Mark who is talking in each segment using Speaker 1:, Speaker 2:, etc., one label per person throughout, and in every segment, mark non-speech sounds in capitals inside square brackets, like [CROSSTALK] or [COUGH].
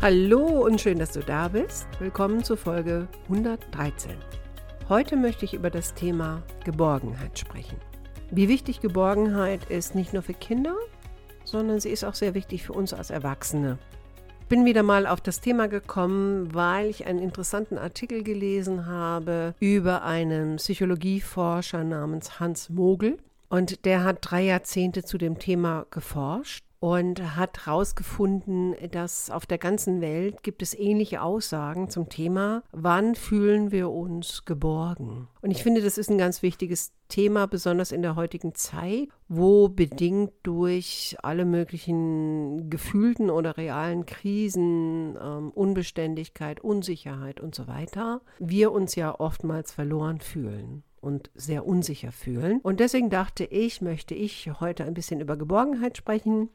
Speaker 1: Hallo und schön, dass du da bist. Willkommen zur Folge 113. Heute möchte ich über das Thema Geborgenheit sprechen. Wie wichtig Geborgenheit ist, nicht nur für Kinder, sondern sie ist auch sehr wichtig für uns als Erwachsene. Ich bin wieder mal auf das Thema gekommen, weil ich einen interessanten Artikel gelesen habe über einen Psychologieforscher namens Hans Mogel. Und der hat drei Jahrzehnte zu dem Thema geforscht und hat herausgefunden, dass auf der ganzen Welt gibt es ähnliche Aussagen zum Thema, wann fühlen wir uns geborgen. Und ich finde, das ist ein ganz wichtiges Thema, besonders in der heutigen Zeit, wo bedingt durch alle möglichen gefühlten oder realen Krisen, ähm, Unbeständigkeit, Unsicherheit und so weiter, wir uns ja oftmals verloren fühlen und sehr unsicher fühlen. Und deswegen dachte ich, möchte ich heute ein bisschen über Geborgenheit sprechen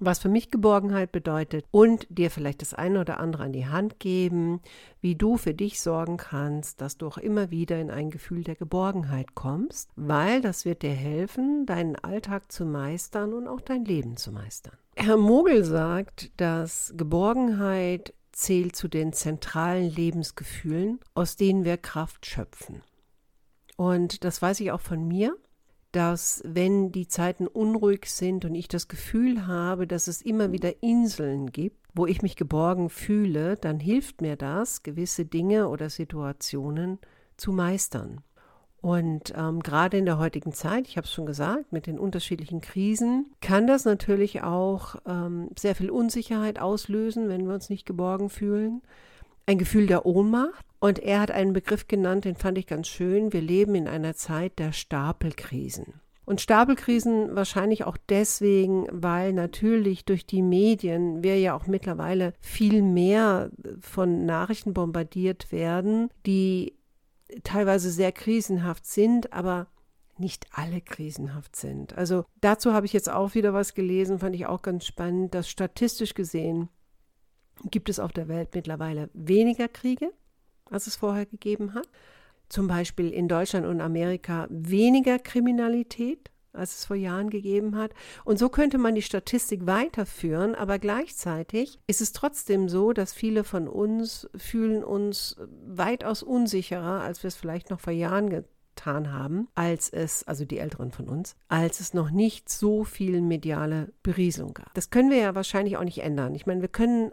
Speaker 1: was für mich Geborgenheit bedeutet und dir vielleicht das eine oder andere an die Hand geben, wie du für dich sorgen kannst, dass du auch immer wieder in ein Gefühl der Geborgenheit kommst, weil das wird dir helfen, deinen Alltag zu meistern und auch dein Leben zu meistern. Herr Mogel sagt, dass Geborgenheit zählt zu den zentralen Lebensgefühlen, aus denen wir Kraft schöpfen. Und das weiß ich auch von mir dass wenn die Zeiten unruhig sind und ich das Gefühl habe, dass es immer wieder Inseln gibt, wo ich mich geborgen fühle, dann hilft mir das, gewisse Dinge oder Situationen zu meistern. Und ähm, gerade in der heutigen Zeit, ich habe es schon gesagt, mit den unterschiedlichen Krisen, kann das natürlich auch ähm, sehr viel Unsicherheit auslösen, wenn wir uns nicht geborgen fühlen. Ein Gefühl der Ohnmacht, und er hat einen Begriff genannt, den fand ich ganz schön. Wir leben in einer Zeit der Stapelkrisen. Und Stapelkrisen wahrscheinlich auch deswegen, weil natürlich durch die Medien wir ja auch mittlerweile viel mehr von Nachrichten bombardiert werden, die teilweise sehr krisenhaft sind, aber nicht alle krisenhaft sind. Also dazu habe ich jetzt auch wieder was gelesen, fand ich auch ganz spannend, dass statistisch gesehen gibt es auf der Welt mittlerweile weniger Kriege, als es vorher gegeben hat. Zum Beispiel in Deutschland und Amerika weniger Kriminalität, als es vor Jahren gegeben hat. Und so könnte man die Statistik weiterführen, aber gleichzeitig ist es trotzdem so, dass viele von uns fühlen uns weitaus unsicherer, als wir es vielleicht noch vor Jahren getan haben, als es, also die Älteren von uns, als es noch nicht so viel mediale Berieselung gab. Das können wir ja wahrscheinlich auch nicht ändern. Ich meine, wir können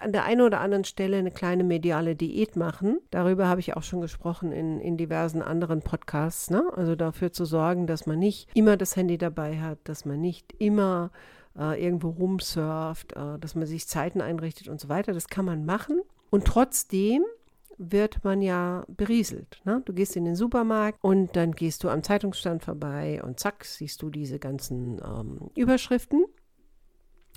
Speaker 1: an der einen oder anderen Stelle eine kleine mediale Diät machen. Darüber habe ich auch schon gesprochen in, in diversen anderen Podcasts. Ne? Also dafür zu sorgen, dass man nicht immer das Handy dabei hat, dass man nicht immer äh, irgendwo rumsurft, äh, dass man sich Zeiten einrichtet und so weiter. Das kann man machen. Und trotzdem wird man ja berieselt. Ne? Du gehst in den Supermarkt und dann gehst du am Zeitungsstand vorbei und zack, siehst du diese ganzen ähm, Überschriften.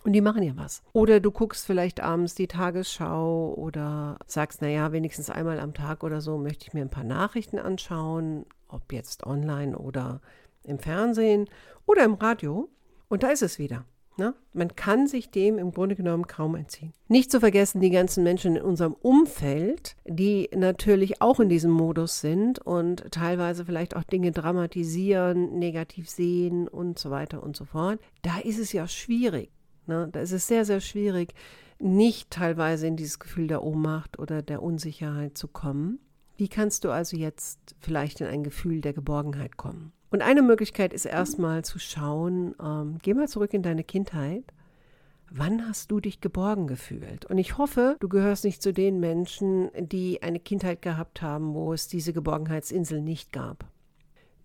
Speaker 1: Und die machen ja was. Oder du guckst vielleicht abends die Tagesschau oder sagst, naja, wenigstens einmal am Tag oder so möchte ich mir ein paar Nachrichten anschauen, ob jetzt online oder im Fernsehen oder im Radio. Und da ist es wieder. Ne? Man kann sich dem im Grunde genommen kaum entziehen. Nicht zu vergessen die ganzen Menschen in unserem Umfeld, die natürlich auch in diesem Modus sind und teilweise vielleicht auch Dinge dramatisieren, negativ sehen und so weiter und so fort. Da ist es ja schwierig. Ne? Da ist es sehr, sehr schwierig, nicht teilweise in dieses Gefühl der Ohnmacht oder der Unsicherheit zu kommen. Wie kannst du also jetzt vielleicht in ein Gefühl der Geborgenheit kommen? Und eine Möglichkeit ist erstmal zu schauen, ähm, geh mal zurück in deine Kindheit. Wann hast du dich geborgen gefühlt? Und ich hoffe, du gehörst nicht zu den Menschen, die eine Kindheit gehabt haben, wo es diese Geborgenheitsinsel nicht gab.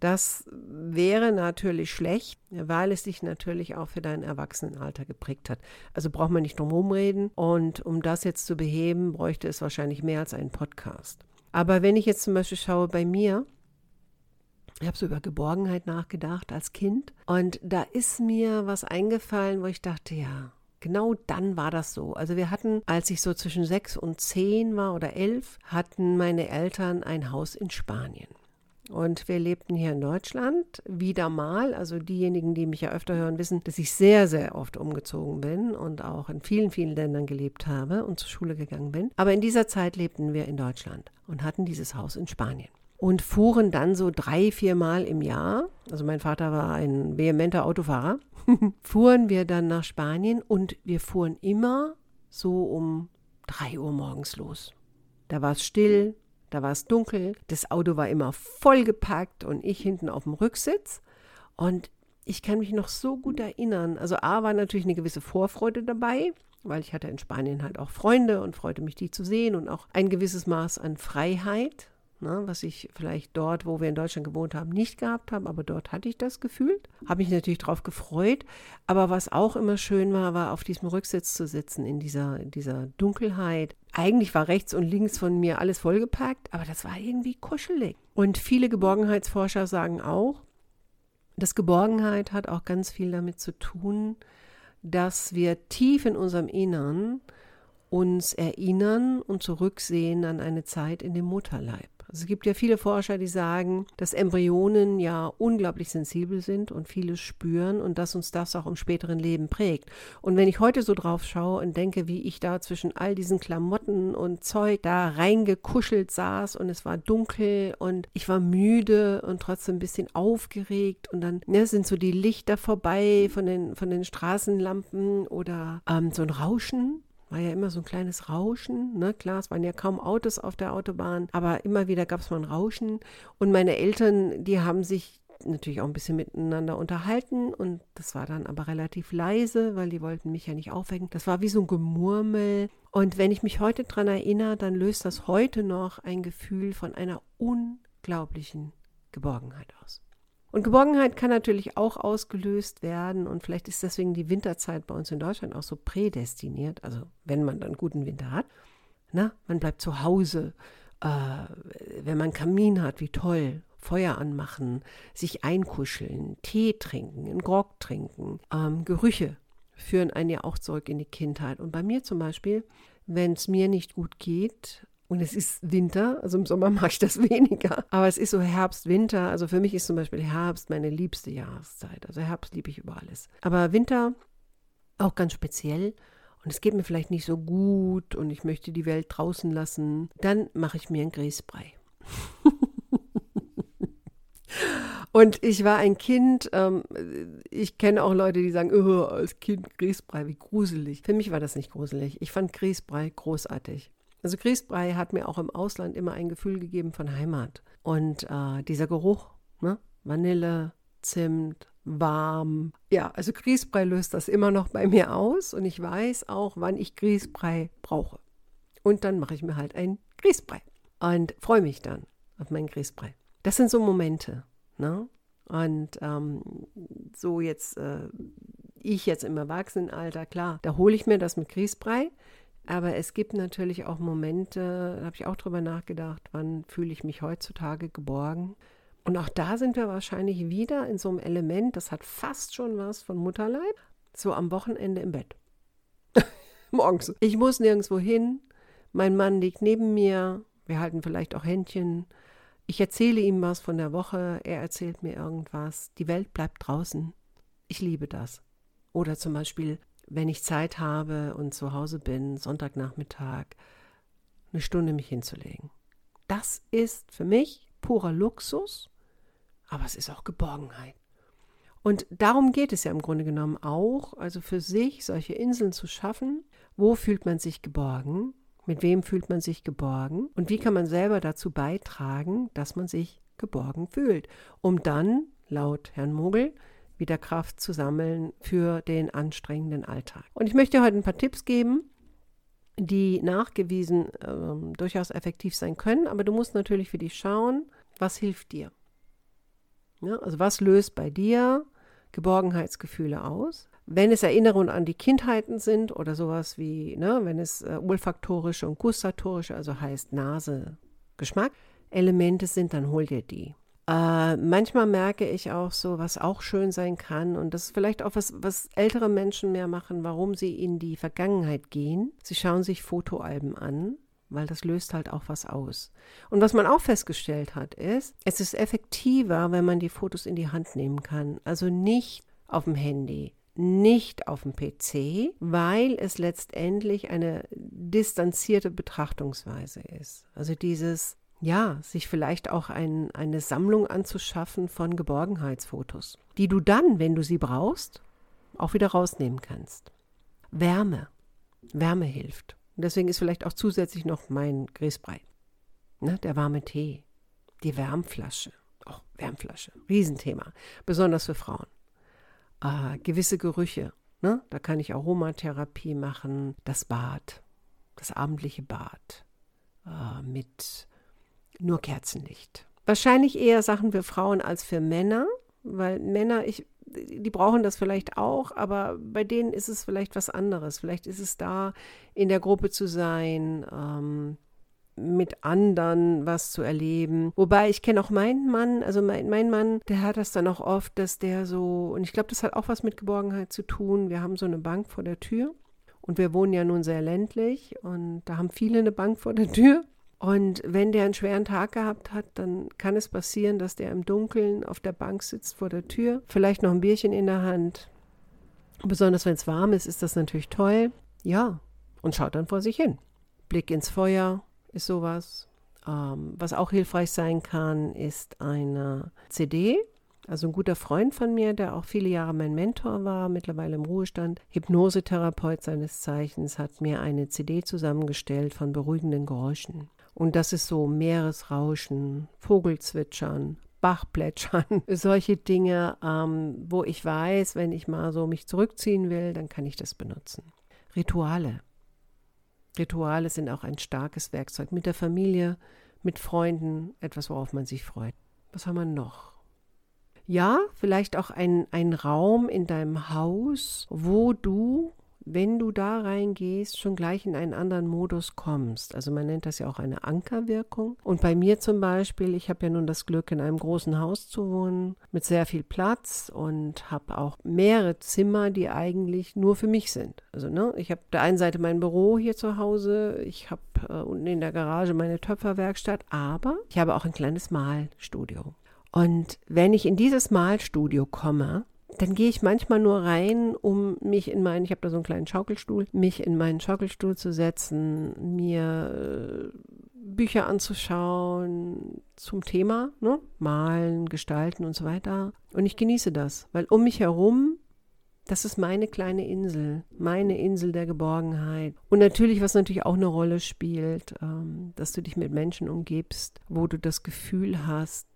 Speaker 1: Das wäre natürlich schlecht, weil es dich natürlich auch für dein Erwachsenenalter geprägt hat. Also braucht man nicht drum reden. Und um das jetzt zu beheben, bräuchte es wahrscheinlich mehr als einen Podcast. Aber wenn ich jetzt zum Beispiel schaue bei mir, ich habe so über Geborgenheit nachgedacht als Kind und da ist mir was eingefallen, wo ich dachte, ja, Genau dann war das so. Also wir hatten, als ich so zwischen sechs und zehn war oder elf, hatten meine Eltern ein Haus in Spanien. Und wir lebten hier in Deutschland wieder mal. Also diejenigen, die mich ja öfter hören, wissen, dass ich sehr, sehr oft umgezogen bin und auch in vielen, vielen Ländern gelebt habe und zur Schule gegangen bin. Aber in dieser Zeit lebten wir in Deutschland und hatten dieses Haus in Spanien. Und fuhren dann so drei, vier Mal im Jahr, also mein Vater war ein vehementer Autofahrer, [LAUGHS] fuhren wir dann nach Spanien und wir fuhren immer so um drei Uhr morgens los. Da war es still, da war es dunkel, das Auto war immer vollgepackt und ich hinten auf dem Rücksitz. Und ich kann mich noch so gut erinnern. Also A war natürlich eine gewisse Vorfreude dabei, weil ich hatte in Spanien halt auch Freunde und freute mich, die zu sehen und auch ein gewisses Maß an Freiheit ne, was ich vielleicht dort, wo wir in Deutschland gewohnt haben, nicht gehabt habe, aber dort hatte ich das gefühlt. Habe mich natürlich darauf gefreut. Aber was auch immer schön war, war auf diesem Rücksitz zu sitzen, in dieser, dieser Dunkelheit. Eigentlich war rechts und links von mir alles vollgepackt, aber das war irgendwie kuschelig. Und viele Geborgenheitsforscher sagen auch, dass Geborgenheit hat auch ganz viel damit zu tun, dass wir tief in unserem Innern uns erinnern und zurücksehen an eine Zeit in dem Mutterleib. Also es gibt ja viele Forscher, die sagen, dass Embryonen ja unglaublich sensibel sind und vieles spüren und dass uns das auch im späteren Leben prägt. Und wenn ich heute so drauf schaue und denke, wie ich da zwischen all diesen Klamotten und Zeug da reingekuschelt saß und es war dunkel und ich war müde und trotzdem ein bisschen aufgeregt und dann ne, sind so die Lichter vorbei von den, von den Straßenlampen oder ähm, so ein Rauschen war ja immer so ein kleines Rauschen. Ne? Klar, es waren ja kaum Autos auf der Autobahn, aber immer wieder gab es mal ein Rauschen. Und meine Eltern, die haben sich natürlich auch ein bisschen miteinander unterhalten und das war dann aber relativ leise, weil die wollten mich ja nicht aufwecken. Das war wie so ein Gemurmel. Und wenn ich mich heute daran erinnere, dann löst das heute noch ein Gefühl von einer unglaublichen Geborgenheit aus. Und Geborgenheit kann natürlich auch ausgelöst werden und vielleicht ist deswegen die Winterzeit bei uns in Deutschland auch so prädestiniert, also wenn man dann guten Winter hat. Na, man bleibt zu Hause, äh, wenn man Kamin hat, wie toll, Feuer anmachen, sich einkuscheln, Tee trinken, einen Grog trinken, ähm, Gerüche führen einen ja auch zurück in die Kindheit. Und bei mir zum Beispiel, wenn es mir nicht gut geht, und es ist Winter, also im Sommer [LAUGHS] mache ich das weniger. Aber es ist so Herbst, Winter. Also für mich ist zum Beispiel Herbst meine liebste Jahreszeit. Also Herbst liebe ich über alles. Aber Winter auch ganz speziell. Und es geht mir vielleicht nicht so gut und ich möchte die Welt draußen lassen. Dann mache ich mir einen Grießbrei. [LAUGHS] Und ich war ein Kind, ähm, ich kenne auch Leute, die sagen, oh, als Kind Grießbrei, wie gruselig. Für mich war das nicht gruselig. Ich fand Grießbrei großartig. Also Grießbrei hat mir auch im Ausland immer ein Gefühl gegeben von Heimat. Und äh, dieser Geruch, ne? Vanille, Zimt, warm. Ja, also Grießbrei löst das immer noch bei mir aus und ich weiß auch, wann ich Grießbrei brauche. Und dann mache ich mir halt ein Grießbrei und freue mich dann auf meinen Grießbrei. Das sind so Momente. Ne? Und ähm, so jetzt, äh, ich jetzt im Erwachsenenalter, klar, da hole ich mir das mit Grießbrei. Aber es gibt natürlich auch Momente, da habe ich auch drüber nachgedacht, wann fühle ich mich heutzutage geborgen. Und auch da sind wir wahrscheinlich wieder in so einem Element, das hat fast schon was von Mutterleib, so am Wochenende im Bett. [LAUGHS] Morgens. Ich muss nirgendwo hin, mein Mann liegt neben mir, wir halten vielleicht auch Händchen. Ich erzähle ihm was von der Woche, er erzählt mir irgendwas. Die Welt bleibt draußen. Ich liebe das. Oder zum Beispiel wenn ich Zeit habe und zu Hause bin, Sonntagnachmittag, eine Stunde mich hinzulegen. Das ist für mich purer Luxus, aber es ist auch Geborgenheit. Und darum geht es ja im Grunde genommen auch, also für sich solche Inseln zu schaffen. Wo fühlt man sich geborgen? Mit wem fühlt man sich geborgen? Und wie kann man selber dazu beitragen, dass man sich geborgen fühlt? Um dann, laut Herrn Mogel, wieder Kraft zu sammeln für den anstrengenden Alltag. Und ich möchte heute ein paar Tipps geben, die nachgewiesen ähm, durchaus effektiv sein können, aber du musst natürlich für dich schauen, was hilft dir. Ja, also was löst bei dir Geborgenheitsgefühle aus? Wenn es Erinnerungen an die Kindheiten sind oder sowas wie, ne, wenn es äh, olfaktorische und gustatorische, also heißt Nase, Geschmack, Elemente sind, dann hol dir die. Äh, manchmal merke ich auch so, was auch schön sein kann und das ist vielleicht auch was, was ältere Menschen mehr machen, warum sie in die Vergangenheit gehen. Sie schauen sich Fotoalben an, weil das löst halt auch was aus. Und was man auch festgestellt hat, ist, es ist effektiver, wenn man die Fotos in die Hand nehmen kann. Also nicht auf dem Handy, nicht auf dem PC, weil es letztendlich eine distanzierte Betrachtungsweise ist. Also dieses ja, sich vielleicht auch ein, eine Sammlung anzuschaffen von Geborgenheitsfotos, die du dann, wenn du sie brauchst, auch wieder rausnehmen kannst. Wärme. Wärme hilft. Und deswegen ist vielleicht auch zusätzlich noch mein Grießbrei. Ne, der warme Tee. Die Wärmflasche. Oh, Wärmflasche. Riesenthema. Besonders für Frauen. Äh, gewisse Gerüche. Ne? Da kann ich Aromatherapie machen. Das Bad. Das abendliche Bad. Äh, mit nur Kerzenlicht. Wahrscheinlich eher Sachen für Frauen als für Männer, weil Männer, ich, die brauchen das vielleicht auch, aber bei denen ist es vielleicht was anderes. Vielleicht ist es da, in der Gruppe zu sein, ähm, mit anderen was zu erleben. Wobei ich kenne auch meinen Mann, also mein, mein Mann, der hat das dann auch oft, dass der so, und ich glaube, das hat auch was mit Geborgenheit zu tun. Wir haben so eine Bank vor der Tür und wir wohnen ja nun sehr ländlich und da haben viele eine Bank vor der Tür. Und wenn der einen schweren Tag gehabt hat, dann kann es passieren, dass der im Dunkeln auf der Bank sitzt vor der Tür, vielleicht noch ein Bierchen in der Hand. Besonders wenn es warm ist, ist das natürlich toll. Ja, und schaut dann vor sich hin. Blick ins Feuer ist sowas. Ähm, was auch hilfreich sein kann, ist eine CD. Also ein guter Freund von mir, der auch viele Jahre mein Mentor war, mittlerweile im Ruhestand, Hypnosetherapeut seines Zeichens, hat mir eine CD zusammengestellt von beruhigenden Geräuschen. Und das ist so Meeresrauschen, Vogelzwitschern, Bachplätschern, [LAUGHS] solche Dinge, ähm, wo ich weiß, wenn ich mal so mich zurückziehen will, dann kann ich das benutzen. Rituale. Rituale sind auch ein starkes Werkzeug mit der Familie, mit Freunden, etwas, worauf man sich freut. Was haben wir noch? Ja, vielleicht auch ein, ein Raum in deinem Haus, wo du wenn du da reingehst, schon gleich in einen anderen Modus kommst. Also man nennt das ja auch eine Ankerwirkung. Und bei mir zum Beispiel, ich habe ja nun das Glück, in einem großen Haus zu wohnen, mit sehr viel Platz und habe auch mehrere Zimmer, die eigentlich nur für mich sind. Also ne, ich habe der einen Seite mein Büro hier zu Hause, ich habe äh, unten in der Garage meine Töpferwerkstatt, aber ich habe auch ein kleines Malstudio. Und wenn ich in dieses Malstudio komme, dann gehe ich manchmal nur rein, um mich in meinen, ich habe da so einen kleinen Schaukelstuhl, mich in meinen Schaukelstuhl zu setzen, mir äh, Bücher anzuschauen zum Thema, ne? malen, gestalten und so weiter. Und ich genieße das, weil um mich herum, das ist meine kleine Insel, meine Insel der Geborgenheit. Und natürlich, was natürlich auch eine Rolle spielt, ähm, dass du dich mit Menschen umgibst, wo du das Gefühl hast,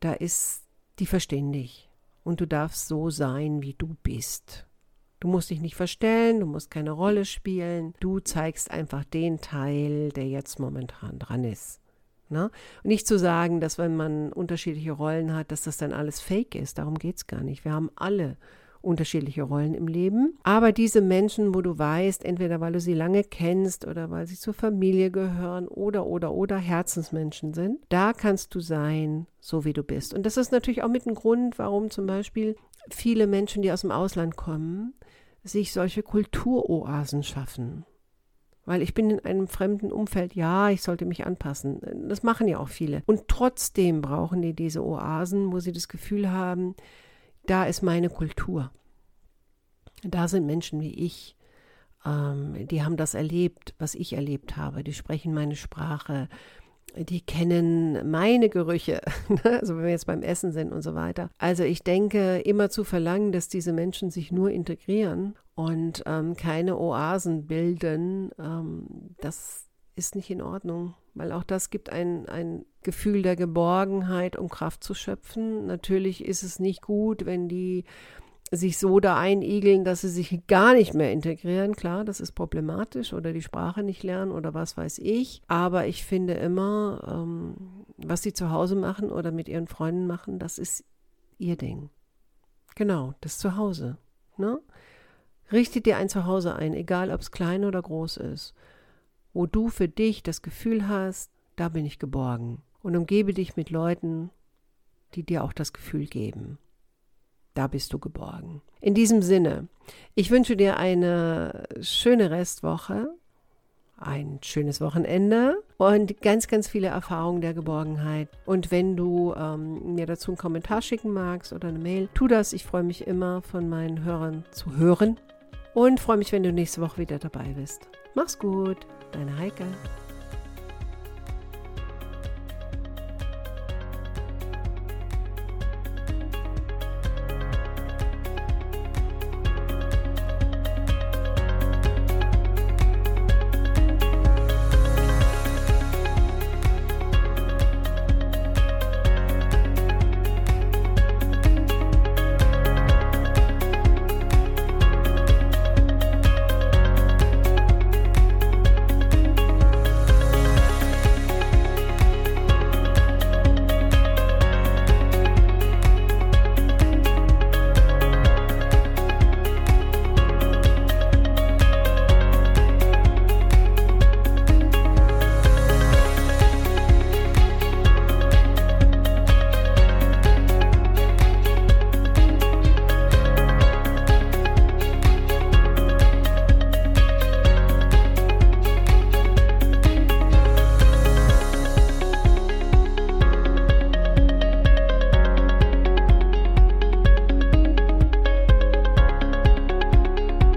Speaker 1: da ist, die verstehen dich und du darfst so sein, wie du bist. Du musst dich nicht verstellen, du musst keine Rolle spielen, du zeigst einfach den Teil, der jetzt momentan dran ist. Ne? Und nicht zu sagen, dass wenn man unterschiedliche Rollen hat, dass das dann alles fake ist. Darum geht es gar nicht. Wir haben alle unterschiedliche Rollen im Leben. Aber diese Menschen, wo du weißt, entweder weil du sie lange kennst oder weil sie zur Familie gehören oder, oder, oder Herzensmenschen sind, da kannst du sein, so wie du bist. Und das ist natürlich auch mit ein Grund, warum zum Beispiel viele Menschen, die aus dem Ausland kommen, sich solche Kulturoasen schaffen. Weil ich bin in einem fremden Umfeld, ja, ich sollte mich anpassen. Das machen ja auch viele. Und trotzdem brauchen die diese Oasen, wo sie das Gefühl haben, da ist meine Kultur. Da sind Menschen wie ich, ähm, die haben das erlebt, was ich erlebt habe. Die sprechen meine Sprache, die kennen meine Gerüche, [LAUGHS] also wenn wir jetzt beim Essen sind und so weiter. Also ich denke, immer zu verlangen, dass diese Menschen sich nur integrieren und ähm, keine Oasen bilden, ähm, das ist nicht in Ordnung, weil auch das gibt ein, ein Gefühl der Geborgenheit, um Kraft zu schöpfen. Natürlich ist es nicht gut, wenn die sich so da einigeln, dass sie sich gar nicht mehr integrieren. Klar, das ist problematisch oder die Sprache nicht lernen oder was weiß ich. Aber ich finde immer, ähm, was sie zu Hause machen oder mit ihren Freunden machen, das ist ihr Ding. Genau, das Zuhause. Ne? Richte dir ein Zuhause ein, egal ob es klein oder groß ist wo du für dich das Gefühl hast, da bin ich geborgen. Und umgebe dich mit Leuten, die dir auch das Gefühl geben, da bist du geborgen. In diesem Sinne, ich wünsche dir eine schöne Restwoche, ein schönes Wochenende und ganz, ganz viele Erfahrungen der Geborgenheit. Und wenn du ähm, mir dazu einen Kommentar schicken magst oder eine Mail, tu das. Ich freue mich immer von meinen Hörern zu hören und freue mich, wenn du nächste Woche wieder dabei bist. Mach's gut, deine Heike.